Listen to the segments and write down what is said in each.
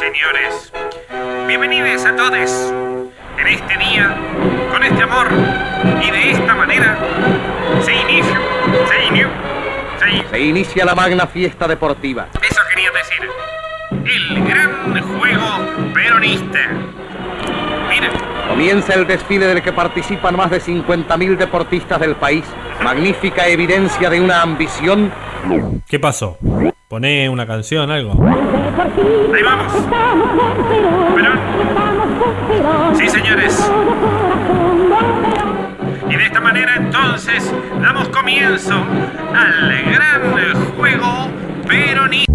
señores. Bienvenidos a todos. En este día, con este amor y de esta manera, se inicia, se inicia, se Se inicia la magna fiesta deportiva. Eso quería decir. El gran juego peronista. Miren, Comienza el desfile del que participan más de 50.000 deportistas del país. Magnífica evidencia de una ambición ¿Qué pasó? Poné una canción, algo. ahí vamos. Perón. Sí, señores. Y de esta manera entonces damos comienzo al gran juego peronista.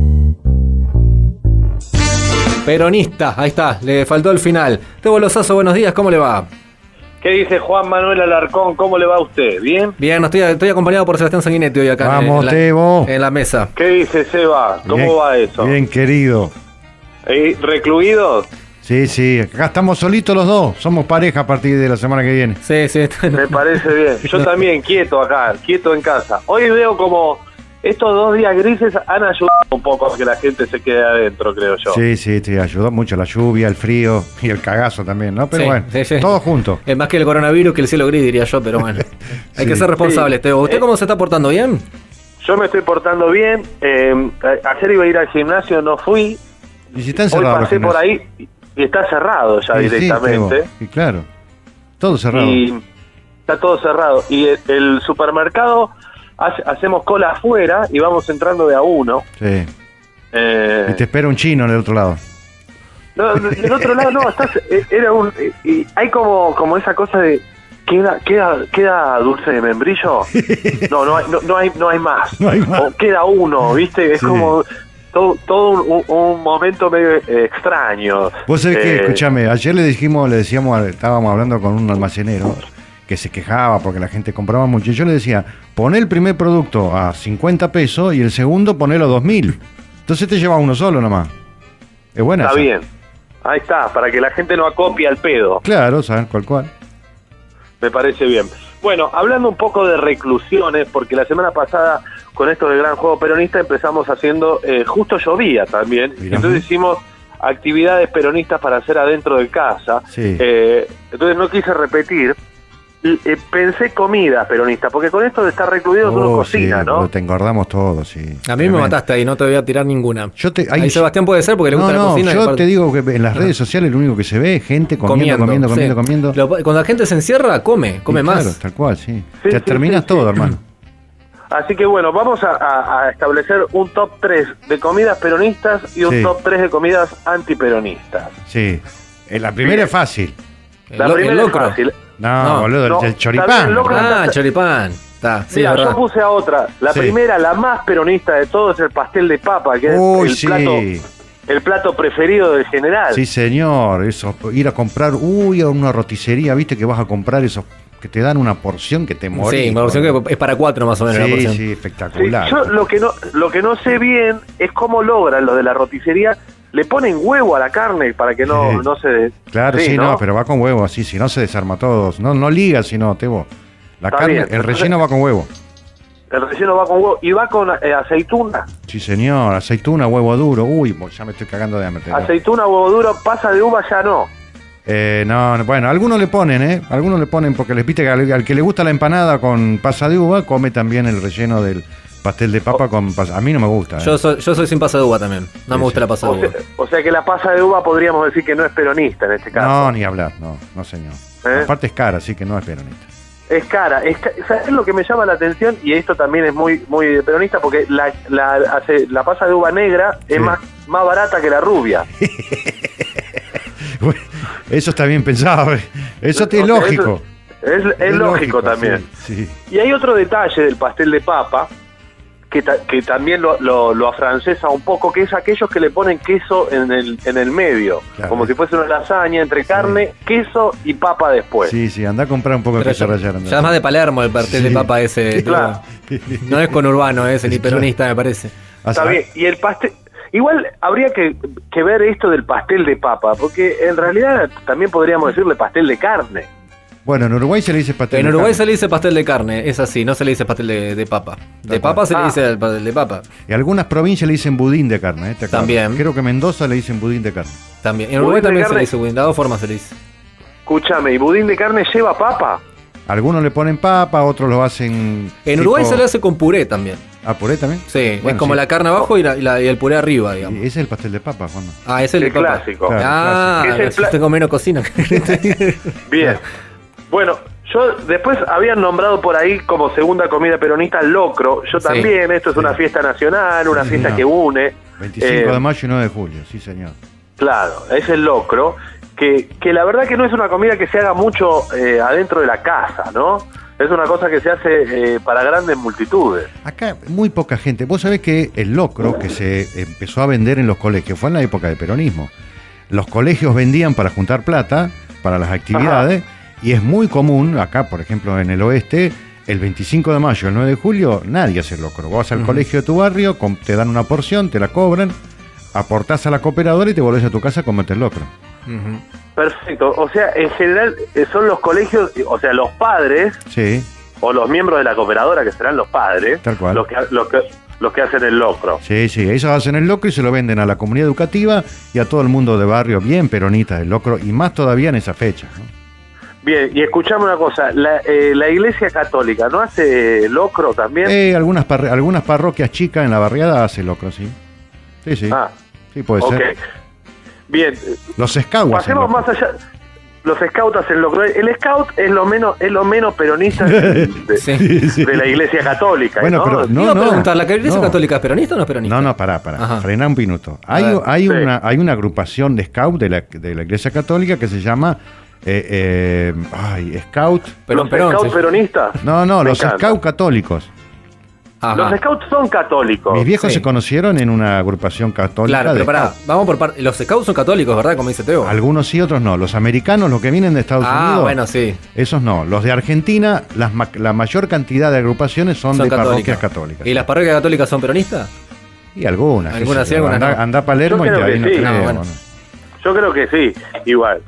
Peronista, ahí está, le faltó el final. Tebo Lozazo, buenos días, ¿cómo le va? ¿Qué dice Juan Manuel Alarcón? ¿Cómo le va a usted? ¿Bien? Bien, estoy, estoy acompañado por Sebastián Sanguinetti hoy acá en- Vamos, en, la, Tebo. en la mesa. ¿Qué dice Seba? ¿Cómo Bien- va eso? Bien, querido. ¿Eh, ¿Recluidos? Sí, sí, acá estamos solitos los dos. Somos pareja a partir de la semana que viene. Sí, sí. Me parece bien. Yo también, quieto acá, quieto en casa. Hoy veo como estos dos días grises han ayudado un poco a que la gente se quede adentro, creo yo. Sí, sí, te ayudó mucho la lluvia, el frío y el cagazo también, ¿no? Pero Sí, bueno, sí, sí. todos juntos. Es más que el coronavirus que el cielo gris, diría yo, pero bueno. Hay Sí. que ser responsable, Tebo. ¿Usted Eh. cómo se está portando bien? Yo me estoy portando bien. eh, ayer iba a ir al gimnasio, no fui. Y si está Hoy pasé por ahí y está cerrado ya directamente. y claro, todo cerrado. y está todo cerrado. Y el, el supermercado, hace- hacemos cola afuera y vamos entrando de a uno. Sí. Eh, Y te espera un chino en el otro lado. no, del otro lado no, estás, eh, era un, eh, y hay como, como esa cosa de queda, queda, queda dulce de membrillo. No, no hay, no, no hay, no hay más. No hay más. O queda uno, viste, es Sí. como todo, todo un, un momento medio extraño. Vos sabés que, escúchame, ayer le dijimos, le decíamos, estábamos hablando con un almacenero que se quejaba porque la gente compraba mucho. Y yo le decía, poné el primer producto a 50 pesos y el segundo ponelo a 2000. Entonces te lleva uno solo nomás. Es buena. Está esa. bien. Ahí está, para que la gente no acopie al pedo. Claro, ¿sabes? Cual cual. Me parece bien. Bueno, hablando un poco de reclusiones, porque la semana pasada con esto del gran juego peronista empezamos haciendo, eh, justo llovía también, Mirá. entonces hicimos actividades peronistas para hacer adentro de casa. Sí. Eh, entonces no quise repetir. Eh, pensé comida peronista, porque con esto de estar recluido uno Oh, cocina, sí, ¿no? Te engordamos todos, sí. A mí me mataste ahí, no te voy a tirar ninguna. Yo te, Ahí hay- Sebastián puede ser porque le gusta no, la no, cocina. yo te digo que en las redes sociales lo único que se ve es gente comiendo, comiendo, comiendo, sí. comiendo. Lo- cuando la gente se encierra, come, come Y más. Claro, tal cual, sí. Sí, Te sí, terminas sí, todo, sí. hermano. Así que bueno, vamos a, a- a establecer un top 3 de comidas peronistas y un Sí. top 3 de comidas antiperonistas. Sí. Eh, La primera es fácil. El, La lo- el primera es locro. fácil. No, No, boludo, el- no, el, choripán. locro. Ah, choripán. Está, sí, Mira, es yo puse a otra. La Sí. primera, la más peronista de todos, el pastel de papa, que Uy, es el sí. plato, el plato preferido del general. Sí, señor. Eso, ir a comprar, uy, a una roticería, viste que vas a comprar esos que te dan una porción que te morís. Sí, una porción que es para cuatro más o menos la Sí, porción. sí, Sí, espectacular. yo lo que no lo que no sé bien es cómo logran los de la roticería. Le ponen huevo a la carne para que no, Sí. no se... Claro, sí, no, pero va con huevo así, si no se desarma todo. No, no liga, sino, Tebo. La Está carne, bien. el relleno va con huevo. El relleno va con huevo y va con eh, aceituna. Sí, señor, aceituna, huevo duro. Uy, ya me estoy cagando de hambre. Aceituna, huevo duro, pasa de uva ya no. Eh, no, no, bueno, algunos le ponen, ¿eh? Algunos le ponen porque les viste que al, al que le gusta la empanada con pasa de uva, come también el relleno del pastel de papa con pasa. A mí no me gusta. ¿eh? Yo soy, yo soy sin pasa de uva también. No Sí, me gusta sí. la pasa de O sea, uva. o sea que la pasa de uva podríamos decir que no es peronista en este caso. No, ni hablar, no, no señor. ¿Eh? Aparte es cara, así que no es peronista. Es cara. Es ¿Sabes lo que me llama la atención? Y esto también es muy muy de peronista porque la, la, hace- la pasa de uva negra es Sí. más, más barata que la rubia. Eso está bien pensado, ¿eh? eso es lógico. eso Es, es lógico, también. Sí, sí. Y hay otro detalle del pastel de papa que, ta- que también lo, lo, lo afrancesa un poco, que es aquellos que le ponen queso en el, en el medio, Claro. como si fuese una lasaña entre carne, queso y papa después. Sí, sí, anda a comprar un poco de queso ya, rallado. ya es más de Palermo el pastel Sí. de papa ese. Claro. No es con urbano, es el peronista, me parece. Está bien. Y el pastel. Igual habría que, que ver esto del pastel de papa, porque en realidad también podríamos decirle pastel de carne. Bueno, en Uruguay se le dice pastel En de Uruguay carne. se le dice pastel de carne, es así, no se le dice pastel de, de papa. De papa cual. se le Ah. dice el pastel de papa. Y algunas provincias le dicen budín de carne. ¿eh? También. Creo que Mendoza le dicen budín de carne. También. En Uruguay también se le dice budín, de dos formas se le dice. Escúchame, ¿y budín de carne lleva papa? Algunos le ponen papa, otros lo hacen. En tipo- Uruguay se le hace con puré también. ¿Ah, puré también? Sí, Bueno, es como sí. la carne abajo y, la- y la- y el puré arriba, digamos. Y ese es el pastel de papa, Juan. Ah, ese es el, El de papa. clásico. Claro. Ah, Es el yo tengo menos cocina. Bien. Bueno, yo después habían nombrado por ahí como segunda comida peronista el locro. Yo Sí. también, esto es una fiesta nacional, una Sí, fiesta señor. que une. 25 Eh, de mayo y 9 de julio, sí, señor. Claro, es el locro, que, que la verdad que no es una comida que se haga mucho eh, adentro de la casa, ¿no? Es una cosa que se hace eh, para grandes multitudes. Acá muy poca gente. Vos sabés que el locro que se empezó a vender en los colegios fue en la época del peronismo. Los colegios vendían para juntar plata para las actividades y es muy común, acá por ejemplo en el oeste, el 25 de mayo, el 9 de julio, nadie hace locro. Vos vas al colegio de tu barrio, te dan una porción, te la cobran, aportás a la cooperadora y te volvés a tu casa a comerte el locro. Perfecto, o sea, en general eh, son los colegios, o sea, los padres Sí, o los miembros de la cooperadora, que serán los padres, Tal cual. Los, que, los, que, los que hacen el locro. sí, sí. Ellos hacen el locro y se lo venden a la comunidad educativa y a todo el mundo de barrio bien peronita del locro y más todavía en esa fecha. ¿no? Bien, y escuchame una cosa, la, eh, la Iglesia Católica no hace locro también. Eh, algunas, parri- algunas parroquias chicas en la barriada hacen locro, sí. Sí, sí. ah, sí, puede ser. Bien, Los scouts hacen pasemos más allá. Los scouts hacen locro. El scout es lo menos es lo menos peronista de, de- Sí. de la Iglesia Católica. Bueno, ¿no? pero no, Iba a no. preguntar, ¿la iglesia no. católica es peronista o no es peronista? No, no, pará, pará. Ajá. Frená un minuto. A Hay, hay, Sí. una, hay una agrupación de scout de la, de la Iglesia Católica que se llama eh, eh, ay, Scout. Perón, los Perón, scouts peronistas. No, no, Me los encanta. Scout católicos. Ajá. Los scouts son católicos. Mis viejos sí. se conocieron en una agrupación católica. Claro, de pero pará, vamos por parte. Los scouts son católicos, ¿verdad? Como dice Teo. Algunos sí, otros no. Los americanos, los que vienen de Estados ah, Unidos. bueno, sí. Esos no. Los de Argentina, las ma- la mayor cantidad de agrupaciones son, Son de católicas. parroquias católicas. ¿Y las parroquias católicas son peronistas? Y algunas. sí, yo. algunas no. andá a Palermo y creo ahí sí. No, bueno. Yo creo que sí, igual.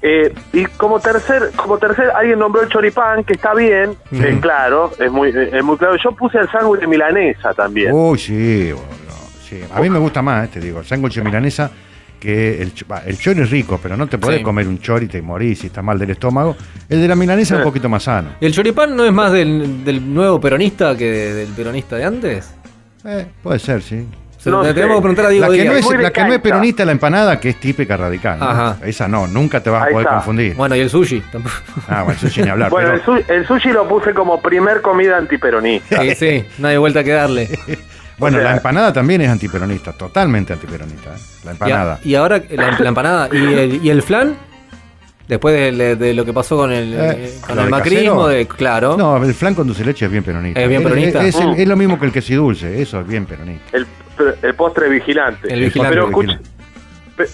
Eh, y como tercer, como tercer, alguien nombró el choripán, que está bien, eh, claro, es muy, es muy claro. Yo puse el sándwich de milanesa también. Uy, sí, boludo, sí. A mí me gusta más, eh, te digo, el sándwich de milanesa que el, el chori es rico, pero no te podés Sí. comer un chori y te morís si está mal del estómago. El de la milanesa es un Eh. poquito más sano. ¿Y el choripán no es más del, del nuevo peronista que de- del peronista de antes? Eh, puede ser, sí. Se No tenemos que preguntar a Diego La que, Díaz. no es, Muy de la que no es cancha. peronista la empanada, que es típica radical. ¿no? Ajá. Esa no, nunca te vas a poder está. confundir. Bueno, y el sushi. tampoco. Ah, bueno, eso sin hablar. Bueno, el, su- el sushi lo puse como primer comida antiperonista. Sí, sí, no hay vuelta que darle. bueno, o sea- la empanada también es antiperonista, totalmente antiperonista. ¿eh? La Y, a- empanada. y ahora la, la empanada. ¿Y el, y el flan? Después de, de lo que pasó con el, Eh, con ¿lo el macrismo, de, claro. No, el flan con dulce leche es bien peronista. ¿Es bien peronista? Es, es el- Mm. es lo mismo que el queso dulce, eso es bien peronista. El, el postre vigilante. El vigilante. Pero El escucha,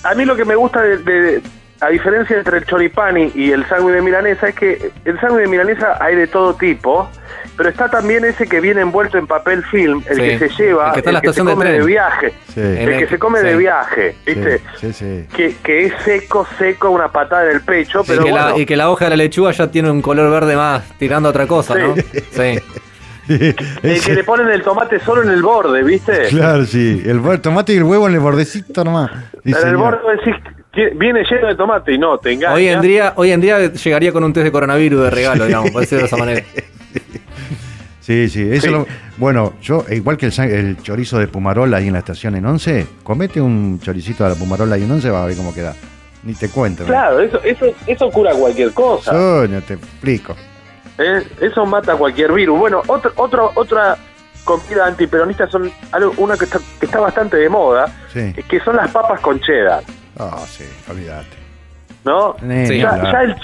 a mí lo que me gusta de, de- a diferencia entre el choripán y el sándwich de milanesa es que el sándwich de milanesa hay de todo tipo, pero está también ese que viene envuelto en papel film, el Sí, que se lleva, el que está en la se de come tren. de viaje, Sí. El que el- se come de sí. viaje, ¿viste? Sí, sí, sí. Que, que es seco, seco, una patada en el pecho, y, pero que bueno, la, y que la hoja de la lechuga ya tiene un color verde más, tirando a otra cosa, ¿no? Sí. el que le ponen el tomate solo en el borde, ¿viste? Claro, sí. El tomate y el huevo en el bordecito nomás. Sí, en el borde decís, "Tie- viene lleno de tomate y no, te engañas. Hoy en, día, hoy en día llegaría con un test de coronavirus de regalo, digamos, por decirlo de esa manera. Sí, sí. Eso Sí. lo- bueno, yo, igual que el, el chorizo de Pumarola ahí en la estación en 11, comete un choricito de la Pumarola ahí en 11, va a ver cómo queda. Ni te cuento. ¿no? Claro, eso, eso, eso cura cualquier cosa. Yo no te explico. ¿Eh? Eso mata cualquier virus. Bueno, otro, otro, otra comida antiperonista son algo, una que está, que está bastante de moda, Sí. que son las papas con cheddar, Ah, sí, olvídate. ¿no? Sí. Ya, ya el,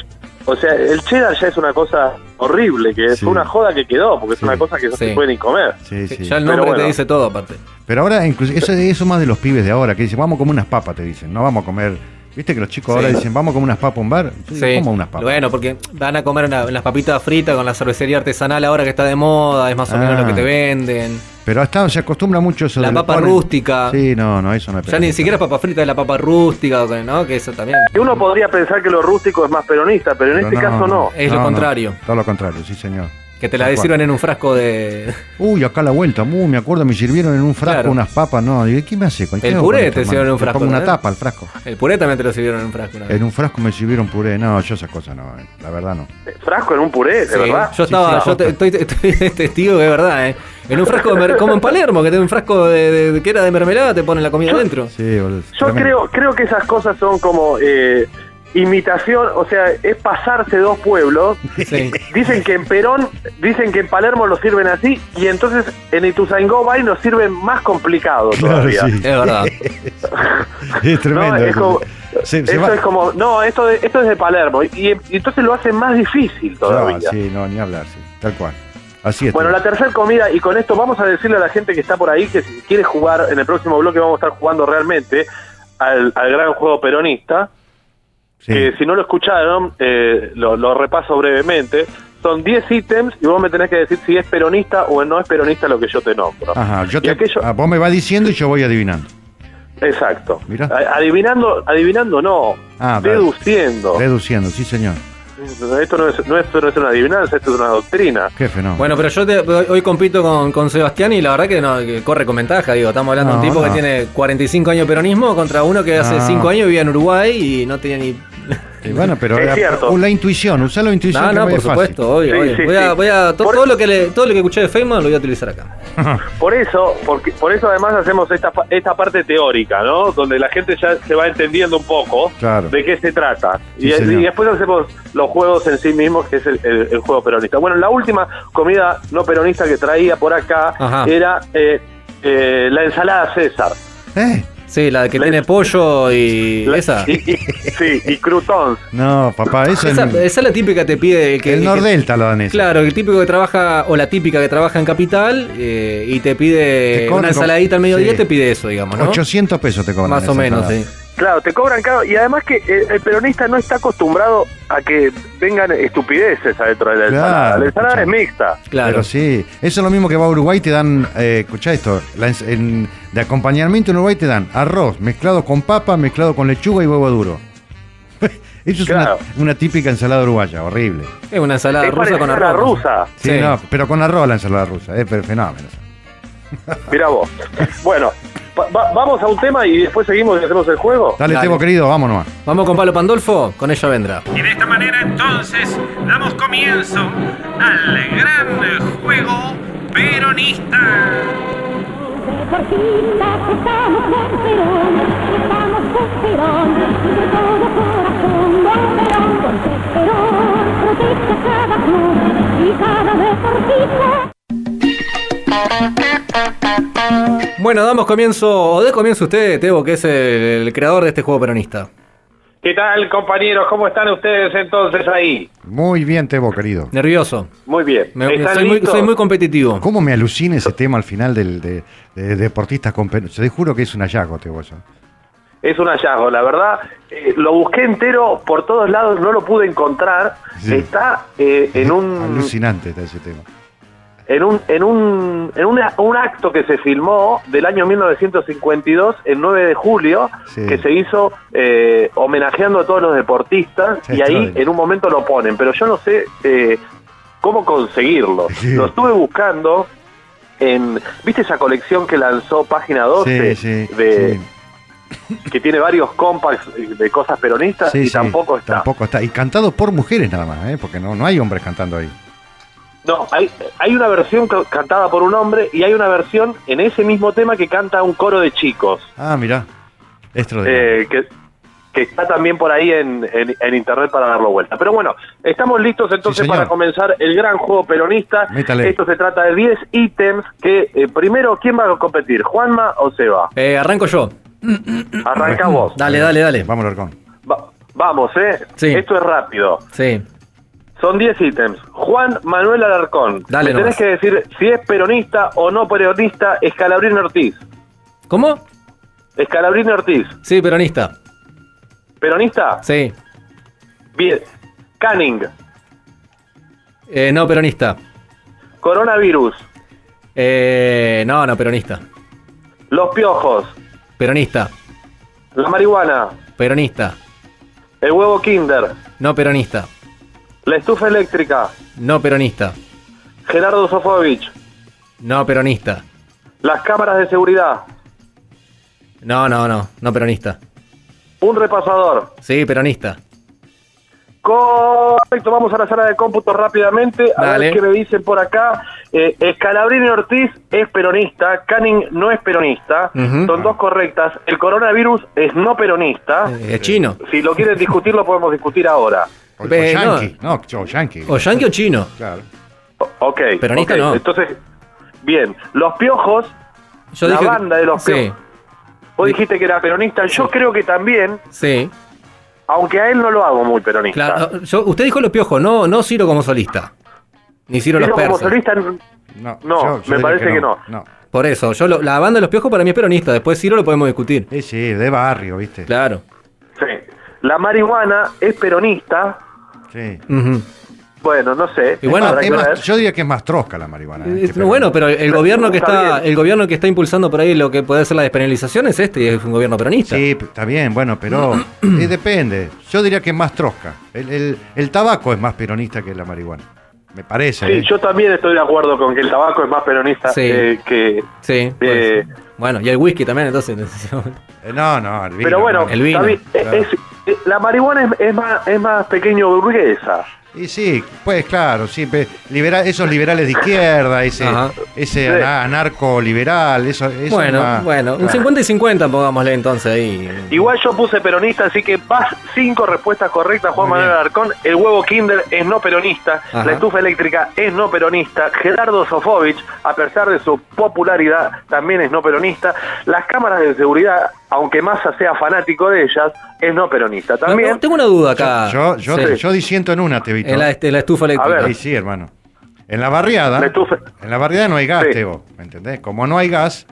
o sea, el cheddar ya es una cosa horrible, que es Sí. una joda que quedó, porque es una cosa que no Sí. se puede ni comer. Sí, sí. Ya el nombre bueno. te dice todo, aparte. Pero ahora, incluso, eso, eso más de los pibes de ahora, que dicen, vamos a comer unas papas, te dicen. No vamos a comer Viste que los chicos ahora dicen, vamos a comer unas papas a un bar. Yo digo, Sí. ¿Cómo unas papas? Bueno, porque van a comer una- unas papitas fritas con la cervecería artesanal ahora que está de moda, es más o menos Ah. lo que te venden. Pero hasta se acostumbra mucho eso La papa ponen- rústica. Sí, no, no, eso no es Ya ni siquiera papa frita es la papa rústica, ¿no? Que eso también Que uno podría pensar que lo rústico es más peronista, pero en Pero este caso no. Es lo contrario. todo lo contrario, sí, señor. Que te la sirvan en un frasco de... Uy, acá a la vuelta, muy, me acuerdo, me sirvieron en un frasco Claro. unas papas, no, digo, ¿qué me hace? ¿Con qué El puré te sirvieron en un hermano? Le frasco, pongo una tapa al frasco. El puré también te lo sirvieron en un frasco. En un frasco me sirvieron puré, no, yo esas cosas no, eh, la verdad no. Frasco en un puré, de Sí, verdad. Yo estaba, sí, yo te- estoy, estoy testigo que es verdad, ¿eh? En un frasco, de como en Palermo, que tiene un frasco de, de- de- que era de mermelada, te ponen la comida adentro. Sí, boludo. Yo tremendo. creo, creo que esas cosas son como eh, imitación, o sea, es pasarse dos pueblos. Sí. Dicen que en Perón, dicen que en Palermo lo sirven así, y entonces en Ituzaingó va y nos sirven más complicado Claro, todavía. sí. Es verdad. Es tremendo. No, es eso. como, va- es como, no, esto, de- esto es de Palermo, y, y entonces lo hacen más difícil todavía. No, sí, no, ni hablar, sí, tal cual. Así es. Bueno, la tercera comida, y con esto vamos a decirle a la gente que está por ahí que si quiere jugar, en el próximo bloque vamos a estar jugando realmente al, al gran juego peronista, Sí. que si no lo escucharon, eh, lo, lo repaso brevemente. Son 10 ítems y vos me tenés que decir si es peronista o no es peronista lo que yo te nombro. Ajá, yo Y te, aquello- ah, vos me vas diciendo y yo voy adivinando. Exacto. Mirá. Adivinando, adivinando no, Ah, deduciendo. Reduciendo, sí, señor. Esto no es, no, esto no es una adivinanza, esto es una doctrina. Qué fenómeno. Bueno, pero yo te- hoy compito con, con Sebastián y la verdad que, no, que corre con ventaja. Digo, estamos hablando de un No, tipo que tiene 45 años de peronismo contra uno que hace No. 5 años vivía en Uruguay y no tenía ni. Bueno, pero Es la, cierto. la intuición, usá la intuición. No, no, por fácil. supuesto, obvio, Sí, obvio. sí, voy a, sí. voy a to- Por- todo lo que le, todo lo que escuché de Feynman lo voy a utilizar acá. Por eso, porque, por eso además hacemos esta, esta parte teórica, ¿no? Donde la gente ya se va entendiendo un poco Claro. de qué se trata. Sí, y, después hacemos los juegos en sí mismos, que es el, el- el juego peronista. Bueno, la última comida no peronista que traía por acá Ajá. era eh, eh, la ensalada César. ¿Eh? Sí, la que La- tiene pollo y La- esa. y- y- sí, y croutons. No, papá, eso Esa, es esa es la típica que te pide el que. el Nordelta lo dan eso. Claro, el típico que trabaja, o la típica que trabaja en Capital y te pide una ensaladita al mediodía, sí. te pide eso, digamos, ¿no? 800 pesos te cobran. Más o menos, ensalada. sí. Claro, te cobran caro. Y además que eh, el peronista no está acostumbrado a que vengan estupideces adentro de la ensalada. Claro, la ensalada escucha. es mixta. Claro. Pero sí, eso es lo mismo que va a Uruguay, te dan, eh, escuchá esto, la en- de acompañamiento en Uruguay te dan arroz mezclado con papa, mezclado con lechuga y huevo duro. eso es Claro. una, una típica ensalada uruguaya, horrible. Es una ensalada es rusa con arroz. rusa. Sí, Sí. no, pero con arroz la ensalada rusa, es eh, fenómeno. Mira vos. Bueno, va- va- vamos a un tema y después seguimos y hacemos el juego. Dale, Dale. Tebo querido, vámonos. Vamos con Pablo Pandolfo, con ella vendrá. Y de esta manera entonces damos comienzo al gran juego peronista. Perón protege cada club y cada deportista. Bueno, damos comienzo, o de comienzo usted, Tebo, que es el, el creador de este juego peronista. ¿Qué tal, compañeros? ¿Cómo están ustedes entonces ahí? Muy bien, Tebo querido. Nervioso. Muy bien. Me- ¿Están soy, muy, listos? soy muy competitivo. ¿Cómo me alucina ese tema al final del, de, de deportistas con Te juro que es un hallazgo, Tebo, eso. Es un hallazgo, la verdad. eh, lo busqué entero por todos lados, no lo pude encontrar. Sí. Está eh, en un Alucinante está ese tema. En un en un en una- un acto que se filmó del año 1952 el 9 de julio Sí. que se hizo eh, homenajeando a todos los deportistas Sí, y ahí en un momento lo ponen pero yo no sé eh, cómo conseguirlo Sí. lo estuve buscando en viste esa colección que lanzó página 12 Sí, sí, de que tiene varios compacts de cosas peronistas Sí, y sí, tampoco está Tampoco está. Y cantado por mujeres nada más, ¿eh? porque no, no hay hombres cantando ahí. No, hay, hay una versión ca- cantada por un hombre y hay una versión en ese mismo tema que canta un coro de chicos, Ah, mirá. Extraordinario. eh, que, que está también por ahí en, en- en internet para darlo vuelta. Pero bueno, estamos listos entonces para comenzar el gran juego peronista. Métale. Esto se trata de 10 ítems que eh, primero, ¿quién va a competir? ¿Juanma o Seba? Eh, arranco yo. Arranca vos. Dale, dale, dale. Vamos, Larcón. Va- vamos, ¿eh? Sí. Esto es rápido. Sí. Son 10 ítems. Juan Manuel Alarcón. Dale Me tenés que decir si es peronista o no peronista Escalabrín Ortiz. ¿Cómo? Escalabrín Ortiz. Sí, peronista. ¿Peronista? Sí. Bien. Canning. Eh, no peronista. Coronavirus. Eh, no, no peronista. Los piojos. Peronista. La marihuana. Peronista. El huevo Kinder. No peronista. La estufa eléctrica. No peronista. Gerardo Sofovich. No peronista. Las cámaras de seguridad. No, no, no. No peronista. Un repasador. Sí, peronista. Correcto, vamos a la sala de cómputo rápidamente. A Dale. ver qué me dicen por acá. Eh, Scalabrini Ortiz es peronista, Canning no es peronista. Son dos correctas. El coronavirus es no peronista. Eh, Es chino. Si lo quieren discutir, lo podemos discutir ahora. O, o no. yankee. No, o yankee. O yankee o chino. Claro. O- Ok. Peronista no. Entonces, bien. Los piojos, Yo la dije banda de los Sí, piojos. Vos dijiste que era peronista. Yo creo que también, sí. aunque a él no lo hago muy peronista. Claro. Yo, usted dijo los piojos, no, no Ciro como solista. Ni Ciro los Pero como persas. solista, No, No, me parece que no. No. Por eso, yo lo- la banda de los piojos para mí es peronista. Después Ciro lo podemos discutir. Sí, sí, de barrio, ¿viste? Claro. sí. La marihuana es peronista. Sí. Bueno, no sé. Y bueno, más- yo diría que es más trosca la marihuana. ¿eh? Es- bueno, pero el gobierno que Está el gobierno que está impulsando por ahí lo que puede ser la despenalización es este, y es un gobierno peronista. Sí, está bien, bueno, pero eh, depende. Yo diría que es más trosca. El, el- el tabaco es más peronista que la marihuana. Me parece. Sí, ¿eh? yo también estoy de acuerdo con que el tabaco es más peronista Sí. eh, que... Sí. pues, Eh, bueno, y el whisky también, entonces. Eh, no, no, el vino, Pero bueno, no. El vino, bien, eh, claro. es- eh, la marihuana es, es más, es más pequeño burguesa. Y sí, pues claro, sí, pe- libera- esos liberales de izquierda, ese, Ajá. ese Sí. ana- anarco-liberal, eso, eso Bueno, bueno, un 50 y 50 pongámosle entonces ahí. Igual yo puse peronista, así que vas cinco respuestas correctas, Juan Muy Manuel. Alarcón. El huevo Kinder es no peronista, Ajá. la estufa eléctrica es no peronista, Gerardo Sofovich, a pesar de su popularidad, también es no peronista. Las cámaras de seguridad, aunque Massa sea fanático de ellas, es no peronista. También, no, tengo una duda acá. Yo, yo, Sí. yo disiento en una, Tevito. en, la, en la estufa eléctrica. A ver. Sí, sí, hermano. En la barriada, La estufa- en la barriada no hay gas, Sí. Tebo, ¿me entendés? Como no hay gas,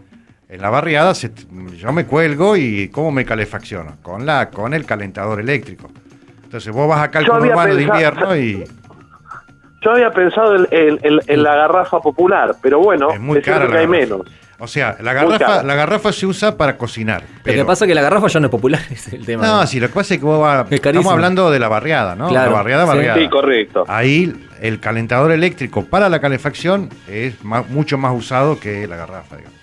en la barriada se- yo me cuelgo y ¿cómo me calefacciono? Con la con el calentador eléctrico. Entonces vos vas acá al conurbano de invierno y yo había pensado en, en- en- en la garrafa popular, pero bueno, es muy es cara que hay garrafa. menos. O sea, la garrafa, la garrafa se usa para cocinar. Lo Pero, que pasa es que la garrafa ya no es popular, ese es el tema. No, sí, lo que pasa es que vos vas- Es estamos hablando de la barriada, ¿no? Claro, La barriada, barriada. Sí, correcto. Ahí el calentador eléctrico para la calefacción es más- mucho más usado que la garrafa, digamos.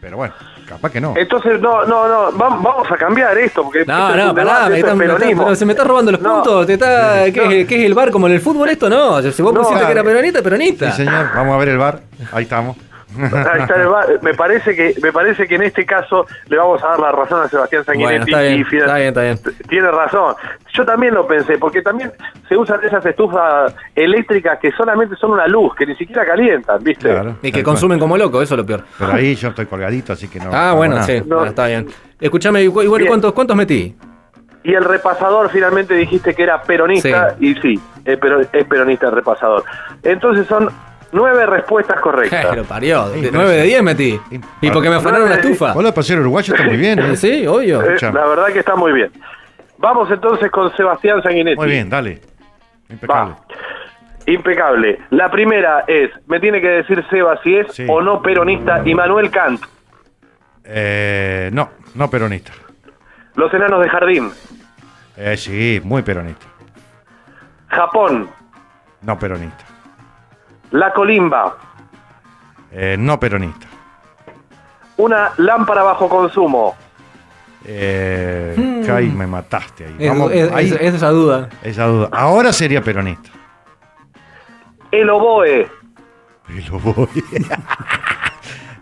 Pero bueno, capaz que no. Entonces, no, no, no, vam- vamos a cambiar esto, porque No, no, pará, me está- es me se me está robando los No. puntos. Te está, ¿qué, No. es, qué es el bar como en el fútbol esto? No, si vos No, pusiste que era peronista, peronista. Sí, señor, vamos a ver el bar. Ahí estamos. Ahí está el bar. Me parece que me parece que en este caso le vamos a dar la razón a Sebastián Bueno, Sanguinetti está bien, y Fidel- está bien, está bien. tiene razón. Yo también lo pensé, porque también se usan esas estufas eléctricas que solamente son una luz, que ni siquiera calientan, ¿viste? Claro. Y que consumen como loco, eso es lo peor. Pero ahí yo estoy colgadito, así que no. Ah, bueno, nada. sí, No. bueno, está bien. Escúchame, igual, Bien. ¿cuántos, ¿cuántos metí? Y el repasador finalmente dijiste que era peronista, y sí, es peronista el repasador. Entonces son nueve respuestas correctas. Lo parió, de. 9 de 10 metí. ¿Y porque me afanaron la Nueve estufa? Hola, paseo uruguayo está muy bien. ¿eh? Sí, obvio. Eh, la verdad que está muy bien. Vamos entonces con Sebastián Sanguinetti. Muy bien, dale. Impecable. Va. Impecable. La primera es, me tiene que decir Seba si es Sí. o no peronista y Manuel Kant. Eh, no, no peronista. Los enanos de jardín. Eh, sí, muy peronista. Japón. No peronista. La colimba. Eh, no peronista. Una lámpara bajo consumo. Eh, Kai, me mataste ahí. Es, Vamos, es- ahí, es- es esa duda. esa duda. Ahora sería peronista. El oboe. El oboe.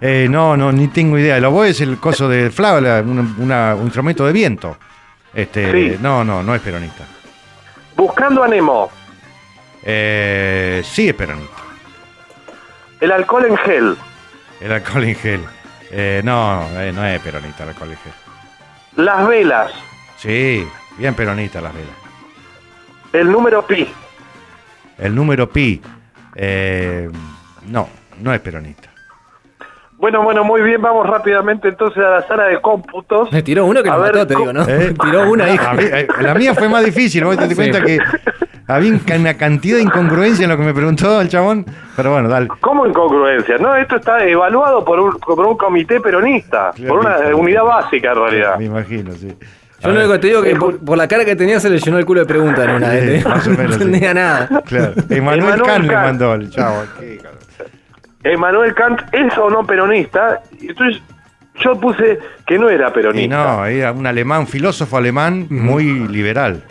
Eh, no, no, ni tengo idea. El oboe es el coso de flauta, un instrumento de viento. Este, Sí. no, no, no es peronista. Buscando a Nemo. Eh, sí es peronista. El alcohol en gel. El alcohol en gel. Eh, no, eh, no es peronista el alcohol en gel. Las velas. Sí, bien peronista las velas. El número pi. El número pi. eh, no, no es peronista. Bueno, bueno, muy bien, vamos rápidamente entonces a la sala de cómputos. Me tiró uno que A nos ver, mató, te ¿cómo- digo, ¿no? ¿Eh? Tiró una ahí. A mí, eh, la mía fue más difícil, vos te das Sí. cuenta que había un- una cantidad de incongruencia en lo que me preguntó el chabón. Pero bueno, dale. ¿Cómo incongruencia? No, esto está evaluado por un, por un comité peronista, por una Claro. unidad básica en realidad. Me imagino, sí. Yo lo único que te digo que por, por la cara que tenía se le llenó el culo de preguntas en una Sí, vez. más o No sí. entendía nada. Claro. Emanuel Kahn le Kant. mandó el chavo. Emanuel Kant es o no peronista, entonces yo puse que no era Y peronista. no, era un alemán, filósofo alemán muy liberal.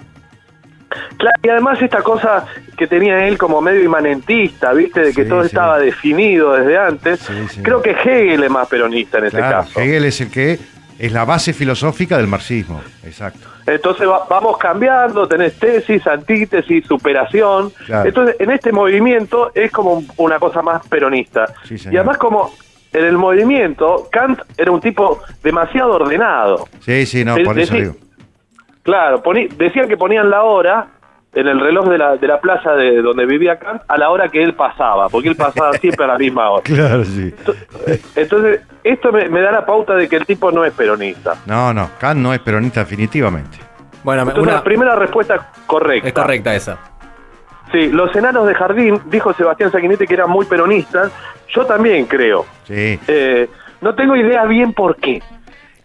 Claro, y además esta cosa que tenía él como medio imanentista, ¿viste? De que Sí, todo sí. estaba definido desde antes. Sí. Creo que Hegel es más peronista en Claro, caso. Hegel es el que es la base filosófica del marxismo. Exacto. Entonces va- vamos cambiando, tenés tesis, antítesis, superación. Claro. Entonces en este movimiento es como una cosa más peronista. Y además como en el movimiento Kant era un tipo demasiado ordenado. Sí, sí, no, por eso digo. Claro, poní- decían que ponían la hora en el reloj de la, de la plaza de donde vivía Kant a la hora que él pasaba, porque él pasaba siempre a la misma hora. Claro, sí. Entonces, esto me, me da la pauta de que el tipo no es peronista. No, no, Kant no es peronista definitivamente. Bueno, Entonces, una, la primera respuesta correcta. es correcta esa. Sí, los enanos de jardín, dijo Sebastián Sanguinetti que eran muy peronistas. Yo también creo. Sí. Eh, no tengo idea bien por qué.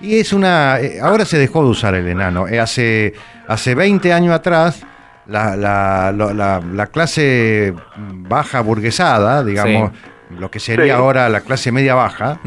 Y es una. eh, ahora se dejó de usar el enano. Eh, hace, hace 20 años atrás, la, la- lo- la- la clase baja burguesada, digamos, lo que sería Sí. ahora la clase media baja,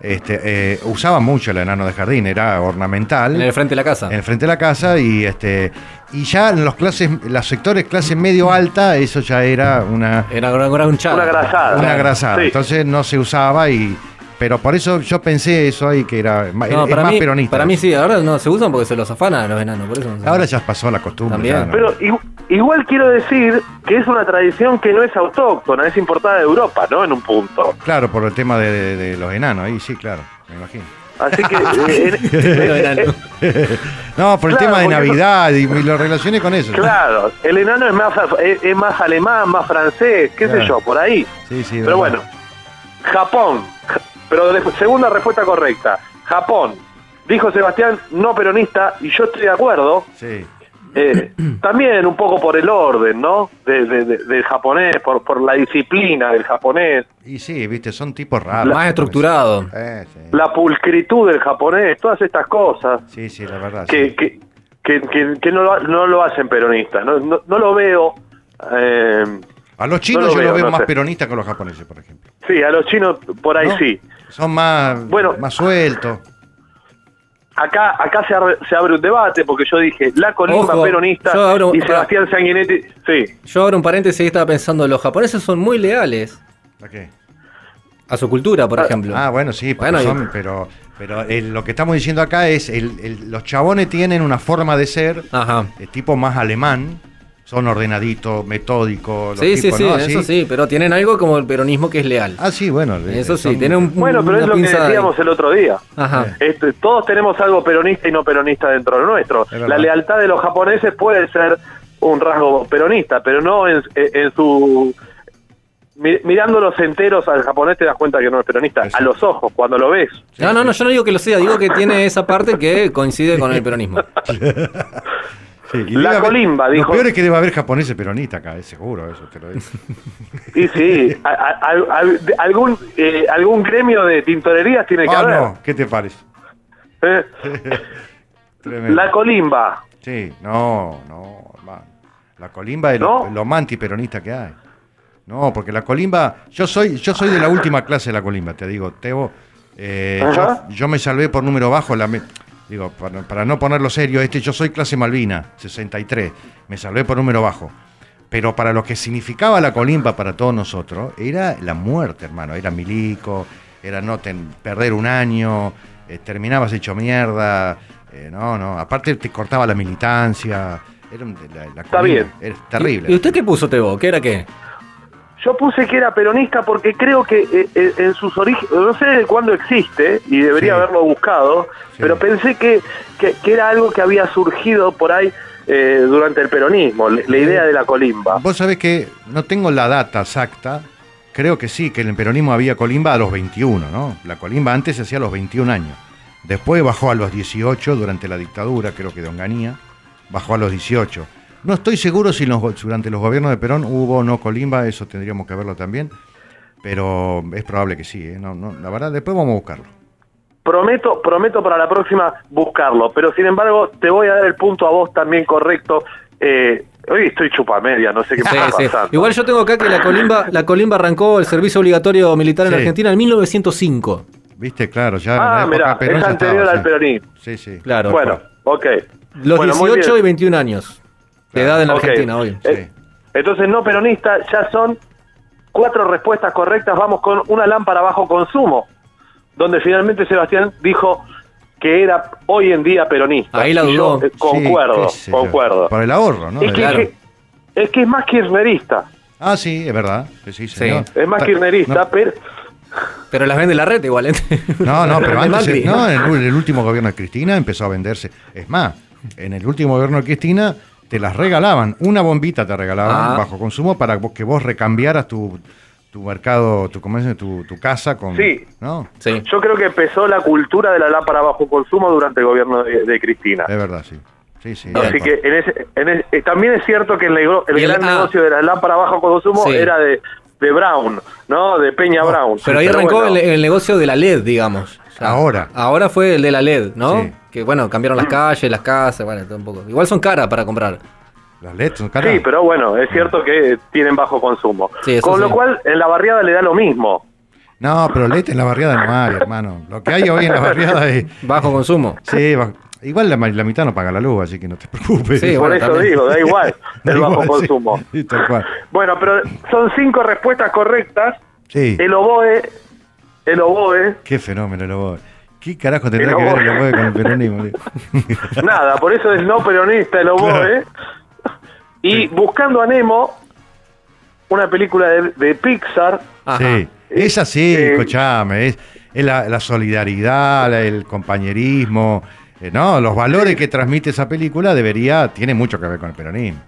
este, eh, usaba mucho el enano de jardín, era ornamental. En el frente de la casa. en el frente de la casa y este y ya en los clases los sectores clase medio alta eso ya era una Era, era- era un chat. Una grasada. una grasada Sí. entonces no se usaba y pero por eso yo pensé eso ahí que era No, es para más mí, peronista para mí sí, ahora no se usan porque se los afanan a los enanos. Por eso no ahora ya pasó la costumbre También. ya no. Pero igu- igual quiero decir que es una tradición que no es autóctona, es importada de Europa, ¿no? En un punto. claro por el tema de, de- de los enanos ahí sí claro me imagino Así que... eh, no por el Claro, tema de Navidad y, y lo relacioné con eso Claro, el enano es más, es, es más alemán, más francés, qué Claro. sé yo, por ahí. sí sí Pero verdad. bueno, Japón, Ja- pero de- segunda respuesta correcta, Japón. Dijo Sebastián, no peronista, y yo estoy de acuerdo. sí eh, también un poco por el orden, ¿no? De- de- de- del japonés, por, por la disciplina del japonés, y sí viste son tipos raros Más estructurado. Eh, sí. la pulcritud del japonés, todas estas cosas sí sí la verdad que, sí. que, que, que- que no, lo, no lo hacen peronistas. No, no, no lo veo. eh, a los chinos no lo yo los veo no más sé. peronistas que los japoneses por ejemplo sí, a los chinos por ahí ¿no? sí. Son más, Bueno. más sueltos. Acá, acá se, abre, se abre un debate porque yo dije la colimba Ojo, peronista abro- y. Sebastián Sanguinetti. Sí, Yo abro un paréntesis y estaba pensando, los japoneses son muy leales ¿A qué? a su cultura, por Ah, ejemplo. Ah, bueno, sí, pero, Bueno, y- son- pero, pero el- lo que estamos diciendo acá es, el, el- los chabones tienen una forma de ser, Ajá. de tipo más alemán, son ordenaditos, metódicos. los Sí, sí, tipos, sí, ¿no? Eso sí, pero tienen algo como el peronismo que es leal. Ah, sí, bueno. eso sí, son- tiene un, bueno, pero es lo que ahí. decíamos el otro día. Ajá. Este, todos tenemos algo peronista y no peronista dentro de nuestro. La lealtad de los japoneses puede ser un rasgo peronista, pero no en, en su... mi- Mirando los enteros al japonés te das cuenta que no es peronista. Exacto. A los ojos, cuando lo ves. No, no, no, yo no digo que lo sea, digo que tiene esa parte que coincide con el peronismo. sí, y La haber- colimba, dijo. Lo peor es que debe haber japoneses peronistas acá, es seguro eso, te lo digo. Y sí, a- a- a- de- algún, eh, algún gremio de tintorerías tiene que Ah, haber. no, ¿qué te parece? ¿eh? La colimba. Sí, no, no, hermano. La colimba es ¿No? lo, lo más antiperonista que hay. No, porque la colimba, yo soy, yo soy de la última clase de la colimba, te digo, Tebo. eh, yo, yo me salvé por número bajo, la digo, para, para no ponerlo serio, este, yo soy clase Malvina, 63, me salvé por número bajo. Pero para lo que significaba la colimba para todos nosotros, era la muerte, hermano. Era milico, era no ten- perder un año, eh, terminabas hecho mierda. eh, no, no. Aparte te cortaba la militancia. Era un- la, la Está bien. Era terrible. ¿Y usted qué puso, Tebo? ¿Qué era qué? Yo puse que era peronista porque creo que eh, eh, en sus orígenes, no sé de cuándo existe y debería Sí. haberlo buscado, Sí. pero pensé que, que, que era algo que había surgido por ahí eh, durante el peronismo, la, la idea de la colimba. Vos sabés que no tengo la data exacta, creo que sí, que en el peronismo había colimba a los 21, ¿no? La colimba antes se hacía a los 21 años. Después bajó a los 18 durante la dictadura, creo que de Onganía, bajó a los 18. No estoy seguro si los- durante los gobiernos de Perón hubo o no colimba, eso tendríamos que verlo también, pero es probable que sí, ¿eh? no, no, la verdad, después vamos a buscarlo. Prometo, prometo para la próxima buscarlo, pero sin embargo te voy a dar el punto a vos también correcto. Eh, hoy estoy chupamedia, no sé qué me Sí, está sí. pasando. Igual yo tengo acá que la colimba, la colimba arrancó el servicio obligatorio militar en Sí. Argentina en 1905. ¿Viste? Claro, ya en la Ah, época es anterior estaba, al peronismo. Sí, sí. Claro. Bueno, ok. Los Bueno, muy 18 y bien. 21 años de edad en Ok. Argentina hoy. Eh, Entonces, no peronista, ya son cuatro respuestas correctas. Vamos con una lámpara bajo consumo, donde finalmente Sebastián dijo que era hoy en día peronista. Ahí la Y yo, dudó. eh, concuerdo, Sí, concuerdo. Por el ahorro, ¿no? es, que, Claro. es que- es que es más kirchnerista. Ah, sí, es verdad. Sí, sí, señor. Es más Ta- kirchnerista, no, pero... Pero las vende la red igual. ¿eh? No, no, pero antes, no, en el, el último gobierno de Cristina empezó a venderse. Es más, en el último gobierno de Cristina te las regalaban, una bombita te regalaban Ah. bajo consumo para que vos recambiaras tu, tu mercado, tu comercio, tu, tu casa con... Sí. ¿No? Sí. Yo creo que empezó la cultura de la lámpara bajo consumo durante el gobierno de, de Cristina. Es verdad, sí. Sí, sí. Así que en ese, en ese- eh, también es cierto que el, nego- el Y el- gran ah. negocio de la lámpara bajo consumo Sí. era de, de Brown, ¿no? De Peña Brown. Pero ahí arrancó bueno, el, el negocio de la LED, digamos. O sea, Ahora. Ahora fue el de la LED, ¿no? Que bueno, cambiaron Mm. las calles, las casas, bueno, todo un poco. Igual son caras para comprar. Las LEDs son caras. Sí, pero bueno, es cierto que tienen bajo consumo. Sí, eso Con lo sí. cual, en la barriada le da lo mismo. No, pero LED en la barriada no hay, hermano. Lo que hay hoy en la barriada es... Bajo consumo. Sí, igual la, mitad no paga la luz, así que no te preocupes. Sí, Por eso también. digo, da igual Da el bajo sí. consumo. Sí, tal cual. Bueno, pero son cinco respuestas correctas. Sí. El oboe, el oboe, Qué fenómeno el oboe. ¿Qué carajo tendrá El que ver el oboe con el peronismo? nada, por eso es no peronista el oboe. Claro. Y Buscando a Nemo, una película de, de Pixar, Ajá. Sí, es así, Eh, escuchame, es, es la, la solidaridad, el compañerismo, eh, ¿no? Los valores que transmite esa película debería, tiene mucho que ver con el peronismo.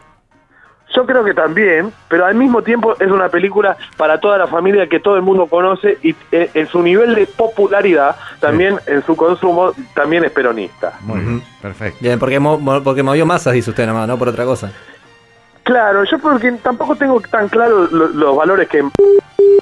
Yo creo que también, pero al mismo tiempo es una película para toda la familia que todo el mundo conoce y eh, en su nivel de popularidad, también en su consumo, también es peronista. Muy bien, perfecto. Bien, porque, mo- mo- porque movió masas, dice usted nomás, no por otra cosa. Claro, yo porque tampoco tengo tan claro lo- los valores que...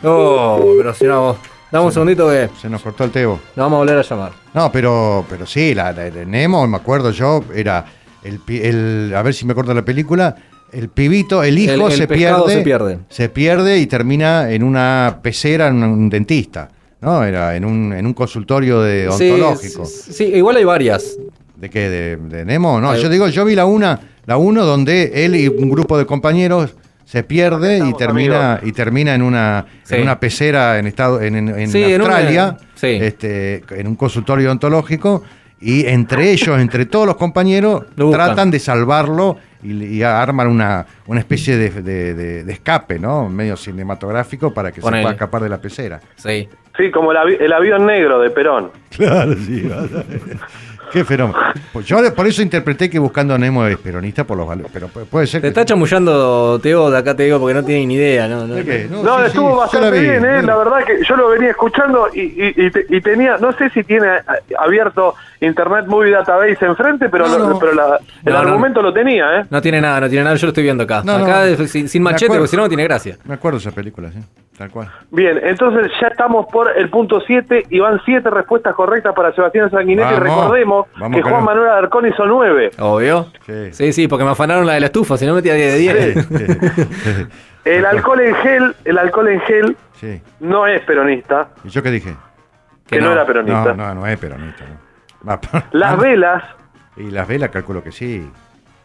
Oh, pero si no, dame un segundito que Se nos cortó el tebo. nos vamos a volver a llamar. No, pero, pero sí, la, la de Nemo, me acuerdo yo, era el, pi- el- a ver si me acuerdo la película, el pibito, el hijo El- el se, pierde, se pierde. se pierde y termina en una pecera, en un dentista, ¿no? Era en un, en un consultorio de Sí, ontológico. sí, sí, igual hay varias. ¿De qué? ¿De, de Nemo? No, Ay. yo digo, yo vi la una, la uno donde él y un grupo de compañeros se pierde y termina y termina en una Sí. en una pecera en estado en, en- en Sí, en una- Australia, sí. este, en un consultorio ontológico y entre ellos, entre todos los compañeros, tratan de salvarlo y, y arman una, una especie de, de- de- de escape, ¿no? Medio cinematográfico para que Ponele. se pueda escapar de la pecera. Sí. Sí, como el, avi- el avión negro de Perón. Claro, sí. Qué fenómeno. Pues yo por eso interpreté que buscando a Nemo es peronista por los valores. Pero pu- puede ser Te que. está chamullando Teo de acá, te digo, porque no tiene ni idea, ¿no? no. Estuvo bastante vi, bien, ¿eh? La verdad que yo lo venía escuchando y, y- y te- y tenía, no sé si tiene eh, abierto Internet Movie Database enfrente, pero, No, lo- no. pero la- el No, no. argumento lo tenía, ¿eh? No tiene nada, no tiene nada, yo lo estoy viendo acá. Acá sin, sin machete, acuerdo. porque si no, no tiene gracia. Me acuerdo de esa película, sí. Tal cual. Bien, entonces ya estamos por el punto 7 y van 7 respuestas correctas para Sebastián Sanguinetti. Vamos, Recordemos vamos que Juan. Manuel Alarcón hizo 9. Obvio. Sí. Sí, sí, porque me afanaron la de la estufa, si no metía 10 de 10. El alcohol en gel, el alcohol en gel Sí. no es peronista, ¿Y yo qué dije? que, no. era peronista. No, no, no es peronista. no. Va, Las ah, velas, Y las velas calculo que sí.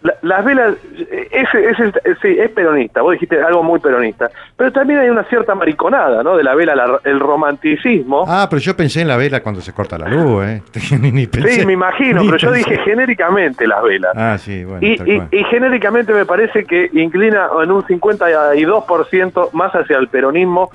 la- las velas, eh, ese, ese, eh, sí, es peronista, vos dijiste algo muy peronista, pero también hay una cierta mariconada, ¿no? De la vela, la- el romanticismo. Ah, pero yo pensé en la vela cuando se corta la luz, ¿eh? Ni- ni pensé- sí, me imagino, pero yo dije genéricamente las velas. Ah, sí, bueno, Y, y- y genéricamente me parece que inclina en un 52% más hacia el peronismo.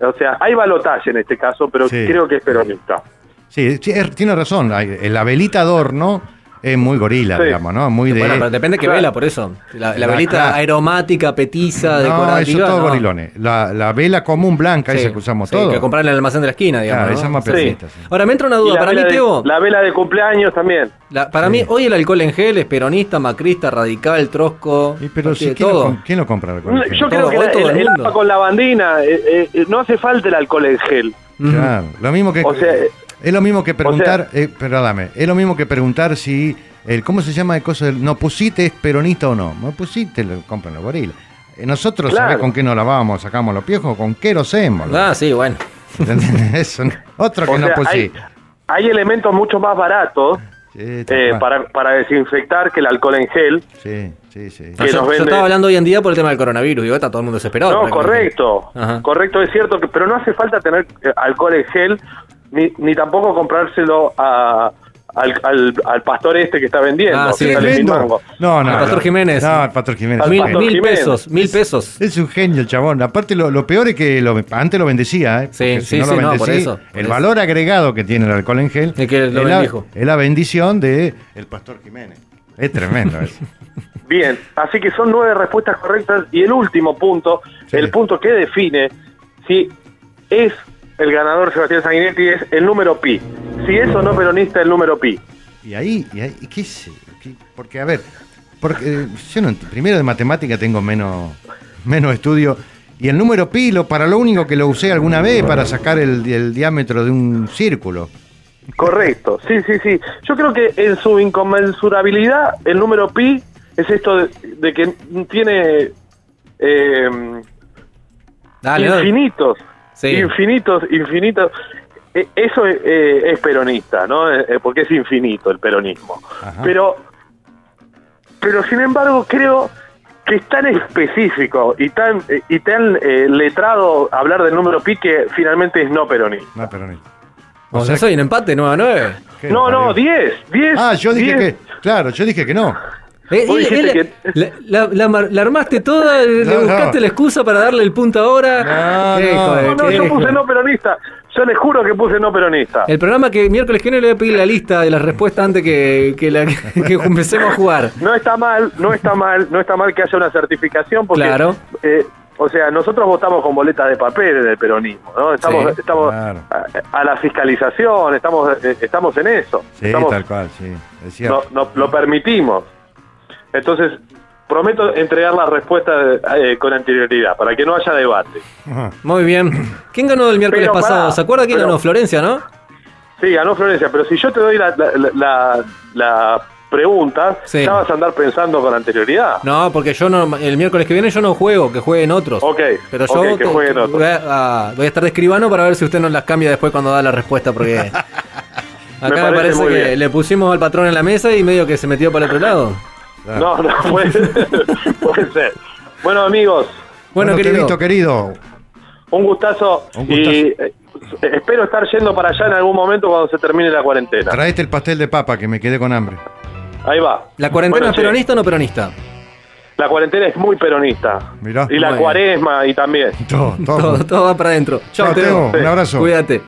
O sea, hay balotaje en este caso, pero Sí. creo que es peronista. Sí, sí, es- tiene razón. La velita adorno es muy gorila, Sí. digamos, ¿no? Muy de. Bueno, pero depende que Claro. vela, por eso. La, la Ah, velita claro. aromática, petiza, no, decorativa. eso todo no. gorilones. La, la vela común blanca, Sí, esa que usamos sí, todos. Que comprar en el almacén de la esquina, digamos. Claro, ¿no? esa es más perfecta. sí. Ahora, me entra una duda. la Para mí, de- Teo, La vela de cumpleaños también. la- para mí, hoy el alcohol en gel es peronista, macrista, radical, trosco. Y pero si, ¿quién, todo. lo, quién lo compra? alcohol en gel? Yo creo Todo, que la- el, el el agua con lavandina, eh, eh, no hace falta el alcohol en gel. Claro, lo mismo que O sea, es lo mismo que preguntar, sea- eh, perdóname, es lo mismo que preguntar si el cómo se llama el coso del no pusiste es peronista o no. No pusiste lo compran los gorilas. Eh, Nosotros Claro. ¿sabés con qué nos lavábamos, sacamos los piojos? Con queroseno. Ah, sí, bueno. Eso, no- otro que O no sea, pusiste. hay, hay elementos mucho más baratos Sí, eh, para, para desinfectar que el alcohol en gel. sí, sí, sí. Que yo, nos yo vende- estaba hablando hoy en día por el tema del coronavirus. Digo, está todo el mundo desesperado. No, correcto. Correcto, es cierto, que, pero no hace falta tener alcohol en gel, ni, ni tampoco comprárselo a, al, al, al pastor este que está vendiendo. Ah, sí, mango. No, no. Al Pastor no. Jiménez. No, el Pastor Jiménez. Al Mil, Pastor mil Jiménez. pesos, mil pesos. Es un genio el chabón. Aparte, lo, lo peor es que lo- antes lo bendecía, ¿eh? Sí, sí, lo sí, no, bendecí, por eso, por el eso. valor agregado que tiene el alcohol en gel Es que lo es, la, bendijo. es la bendición de el Pastor Jiménez. Es tremendo eso. Bien, así que son nueve respuestas correctas y el último punto, Sí. el punto que define si es el ganador Sebastián Sanguinetti es el número pi. Si es o no peronista el número pi. Y ahí, y ahí ¿qué sé? Porque, a ver, porque, eh, yo no, primero de matemática tengo menos, menos estudio. Y el número pi, lo, para lo único que lo usé alguna vez, para sacar el, el diámetro de un círculo. Correcto, sí, sí, sí. Yo creo que en su inconmensurabilidad el número pi es esto de, de que tiene eh, Dale, infinitos, Sí. infinitos, infinitos. Eh, Eso es, eh, es peronista, ¿no? Eh, porque es infinito el peronismo. Ajá. Pero, pero sin embargo creo que es tan específico y tan eh, y tan eh, letrado hablar del número pi que finalmente es no peronista. No, pero no. O sea, soy un empate 9 a 9. ¿Qué No, no, parió? 10, 10. Ah, yo dije 10. que, claro, yo dije que no. Eh, que- la, la- la- la- la armaste toda, le No, buscaste no. la excusa para darle el punto ahora. No, no. No, no, yo puse no peronista. Yo les juro que puse no peronista. El programa que miércoles que viene le voy a pedir la lista de las respuestas antes que, que, la- que empecemos a jugar. No está mal, no está mal, no está mal que haya una certificación porque, Claro. eh, o sea, nosotros votamos con boletas de papel del peronismo, ¿no? Estamos, Sí, estamos claro. a, a la fiscalización, estamos, eh, estamos en eso. Sí, Estamos- tal cual, sí. Es no, cierto. no- lo permitimos. Entonces, prometo entregar la respuesta eh, con anterioridad para que no haya debate. Ajá. Muy bien. ¿Quién ganó el miércoles Pero pasado? ¿Se acuerda quién pero- ganó? Florencia, ¿no? Sí, ganó Florencia, pero si yo te doy la, la, la- la pregunta, Sí. ya vas a andar pensando con anterioridad. No, porque yo no, el miércoles que viene yo no juego, que jueguen otros. Ok, Pero yo que jueguen otros. Voy, a, a- voy a estar de escribano para ver si usted nos las cambia después cuando da la respuesta, porque acá me parece que bien. le pusimos al patrón en la mesa y medio que se metió para el otro lado. No, no, puede, puede ser. Bueno, amigos, Bueno, querido. Tevito, querido. un gustazo, Un y eh, espero estar yendo para allá en algún momento cuando se termine la cuarentena. Traete el pastel de papa que me quedé con hambre. Ahí va. ¿La cuarentena Bueno, es peronista o no peronista? La cuarentena es muy peronista. Mirá. Y la cuaresma y también. Todo, todo. Todo, todo va para adentro. Chao. Teo. Un abrazo. Cuídate.